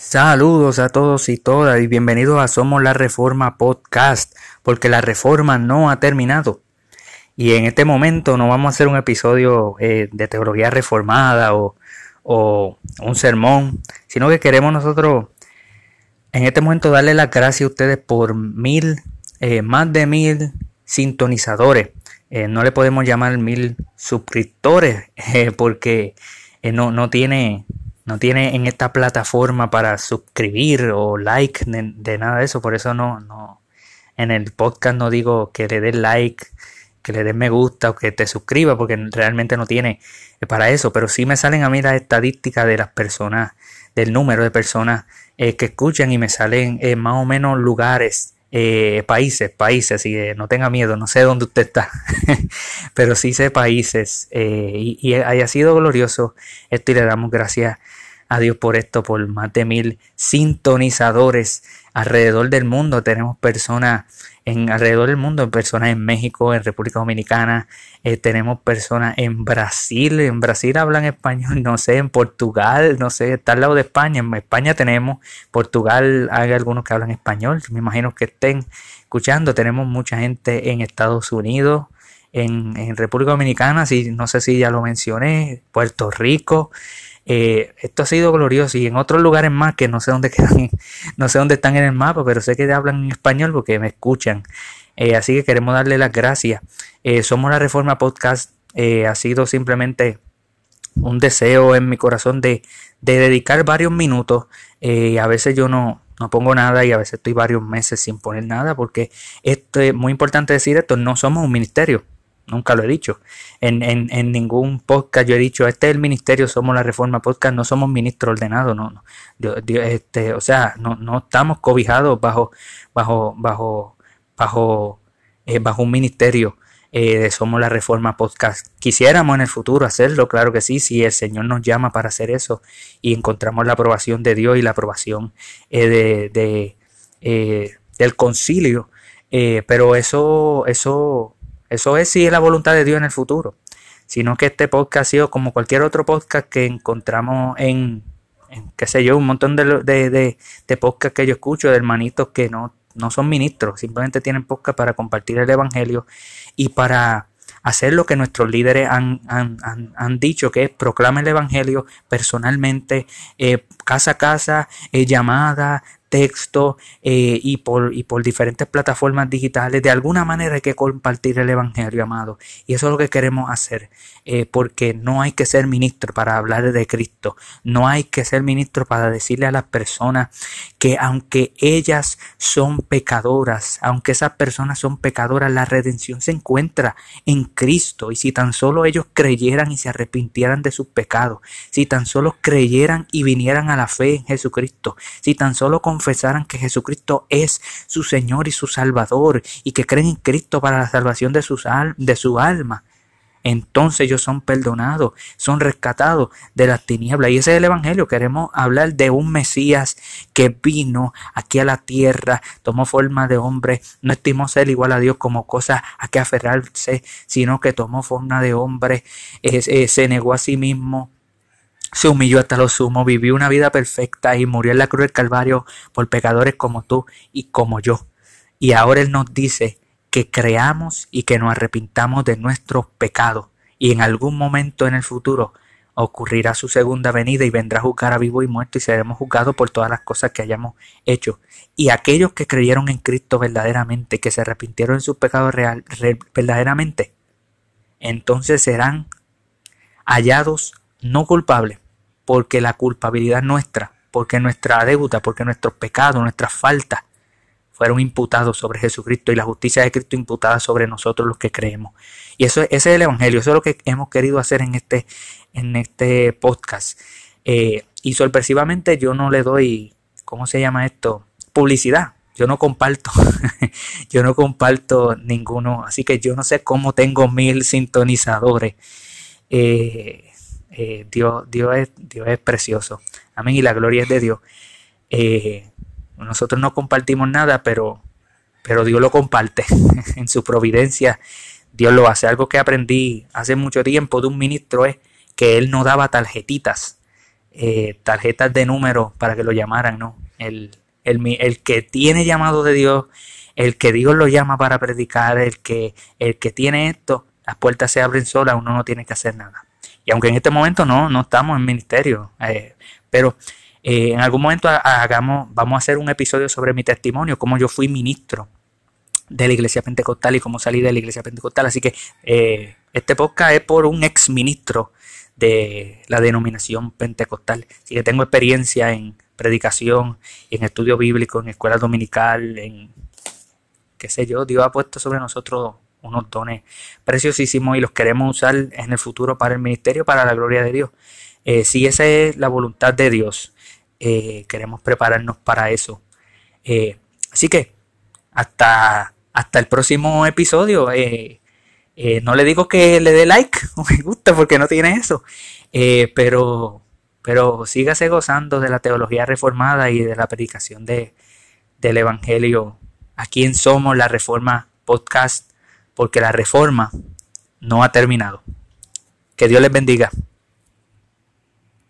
Saludos a todos y todas y bienvenidos a Somos la Reforma Podcast, porque la reforma no ha terminado. Y en este momento no vamos a hacer un episodio eh, de teología reformada o, un sermón, sino que queremos nosotros en este momento darle las gracias a ustedes por mil, eh, más de mil sintonizadores. Eh, no le podemos llamar mil suscriptores porque no, no tiene no tiene en esta plataforma para suscribir o like de, nada de eso, por eso no, no, en el podcast no digo que le des like, que le des me gusta o que te suscriba, porque realmente no tiene para eso, pero sí me salen a mí las estadísticas de las personas, del número de personas eh, que escuchan y me salen eh, más o menos lugares eh, países, países, que no tenga miedo, no sé dónde usted está, pero sí sé países eh, y, y, haya sido glorioso esto y le damos gracias a Dios por esto, por más de mil sintonizadores alrededor del mundo. Tenemos personas en alrededor del mundo, personas en México, en República Dominicana, eh, tenemos personas en Brasil, en Brasil hablan español, no sé, en Portugal, no sé, está al lado de España, en España tenemos, Portugal hay algunos que hablan español, me imagino que estén escuchando, tenemos mucha gente en Estados Unidos, en, en República Dominicana, si, no sé si ya lo mencioné, Puerto Rico, eh, esto ha sido glorioso y en otros lugares más que no sé dónde quedan, no sé dónde están en el mapa, pero sé que hablan en español porque me escuchan. Eh, así que queremos darle las gracias. Eh, Somos la Reforma Podcast. ha sido simplemente un deseo en mi corazón de, de dedicar varios minutos. a veces yo no, no pongo nada y a veces estoy varios meses sin poner nada porque esto es muy importante decir esto, no somos un ministerio nunca lo he dicho. En, en, ningún podcast yo he dicho, este es el ministerio, somos la Reforma Podcast, no somos ministro ordenado, no, no. este, o sea, no, no estamos cobijados bajo, bajo, bajo, bajo, eh, bajo un ministerio. Eh, de Somos la Reforma Podcast. Quisiéramos en el futuro hacerlo, claro que sí, si el Señor nos llama para hacer eso y encontramos la aprobación de Dios y la aprobación eh, de, de del concilio. pero eso, eso eso es si es la voluntad de Dios en el futuro. Sino que este podcast ha sido como cualquier otro podcast que encontramos en, qué sé yo, un montón de, de, de, podcasts que yo escucho de hermanitos que no, no son ministros, simplemente tienen podcast para compartir el Evangelio y para hacer lo que nuestros líderes han, han, han, dicho, que es proclamar el Evangelio personalmente, eh, casa a casa, eh, llamada, texto eh, y, por, y por diferentes plataformas digitales. De alguna manera hay que compartir el Evangelio, amado. Y eso es lo que queremos hacer. Eh, porque no hay que ser ministro para hablar de Cristo. No hay que ser ministro para decirle a las personas que aunque ellas son pecadoras, aunque esas personas son pecadoras, la redención se encuentra en Cristo. Y si tan solo ellos creyeran y se arrepintieran de sus pecados, si tan solo creyeran y vinieran a la fe en Jesucristo, si tan solo con confesaran que Jesucristo es su Señor y su Salvador y que creen en Cristo para la salvación de, sus de su alma, entonces ellos son perdonados, son rescatados de las tinieblas. Y ese es el Evangelio. Queremos hablar de un Mesías que vino aquí a la tierra, tomó forma de hombre, no estimó ser igual a Dios como cosa a que aferrarse, sino que tomó forma de hombre, se negó a sí mismo, se humilló hasta lo sumo, vivió una vida perfecta y murió en la cruz del Calvario por pecadores como tú y como yo. Y ahora Él nos dice que creamos y que nos arrepintamos de nuestros pecados. Y en algún momento en el futuro ocurrirá su segunda venida y vendrá a juzgar a vivo y muerto y seremos juzgados por todas las cosas que hayamos hecho. Y aquellos que creyeron en Cristo verdaderamente, que se arrepintieron en sus pecados real, verdaderamente, entonces serán hallados no culpable, porque la culpabilidad nuestra, porque nuestra deuda, porque nuestros pecados, nuestras faltas fueron imputados sobre Jesucristo y la justicia de Cristo imputada sobre nosotros los que creemos. Y eso ese es el Evangelio, eso es lo que hemos querido hacer en este, en este podcast. Eh, y sorpresivamente yo no le doy, ¿cómo se llama esto? Publicidad. Yo no comparto, yo no comparto ninguno, así que yo no sé cómo tengo mil sintonizadores. Eh, eh, Dios, Dios, es, Dios es precioso. Amén. Y la gloria es de Dios. Eh, nosotros no compartimos nada, pero, pero Dios lo comparte en su providencia. Dios lo hace. Algo que aprendí hace mucho tiempo de un ministro es que él no daba tarjetitas. eh, tarjetas de número para que lo llamaran, no. El, el, que tiene llamado de Dios, el que Dios lo llama para predicar, el que, el que tiene esto, las puertas se abren solas, uno no tiene que hacer nada. Y aunque en este momento no, no estamos en ministerio, eh, pero eh, en algún momento hagamos, vamos a hacer un episodio sobre mi testimonio, cómo yo fui ministro de la iglesia pentecostal y cómo salí de la iglesia pentecostal. Así que eh, este podcast es por un ex ministro de la denominación pentecostal. Así que tengo experiencia en predicación, en estudio bíblico, en escuela dominical, en qué sé yo, Dios ha puesto sobre nosotros unos dones preciosísimos y los queremos usar en el futuro para el ministerio, para la gloria de Dios. Eh, si esa es la voluntad de Dios, eh, queremos prepararnos para eso. Eh, así que hasta, hasta el próximo episodio. no le digo que le dé like o me gusta porque no tiene eso, pero, pero sígase gozando de la teología reformada y de la predicación de, del Evangelio aquí en Somos la Reforma Podcast porque la reforma no ha terminado. Que Dios les bendiga.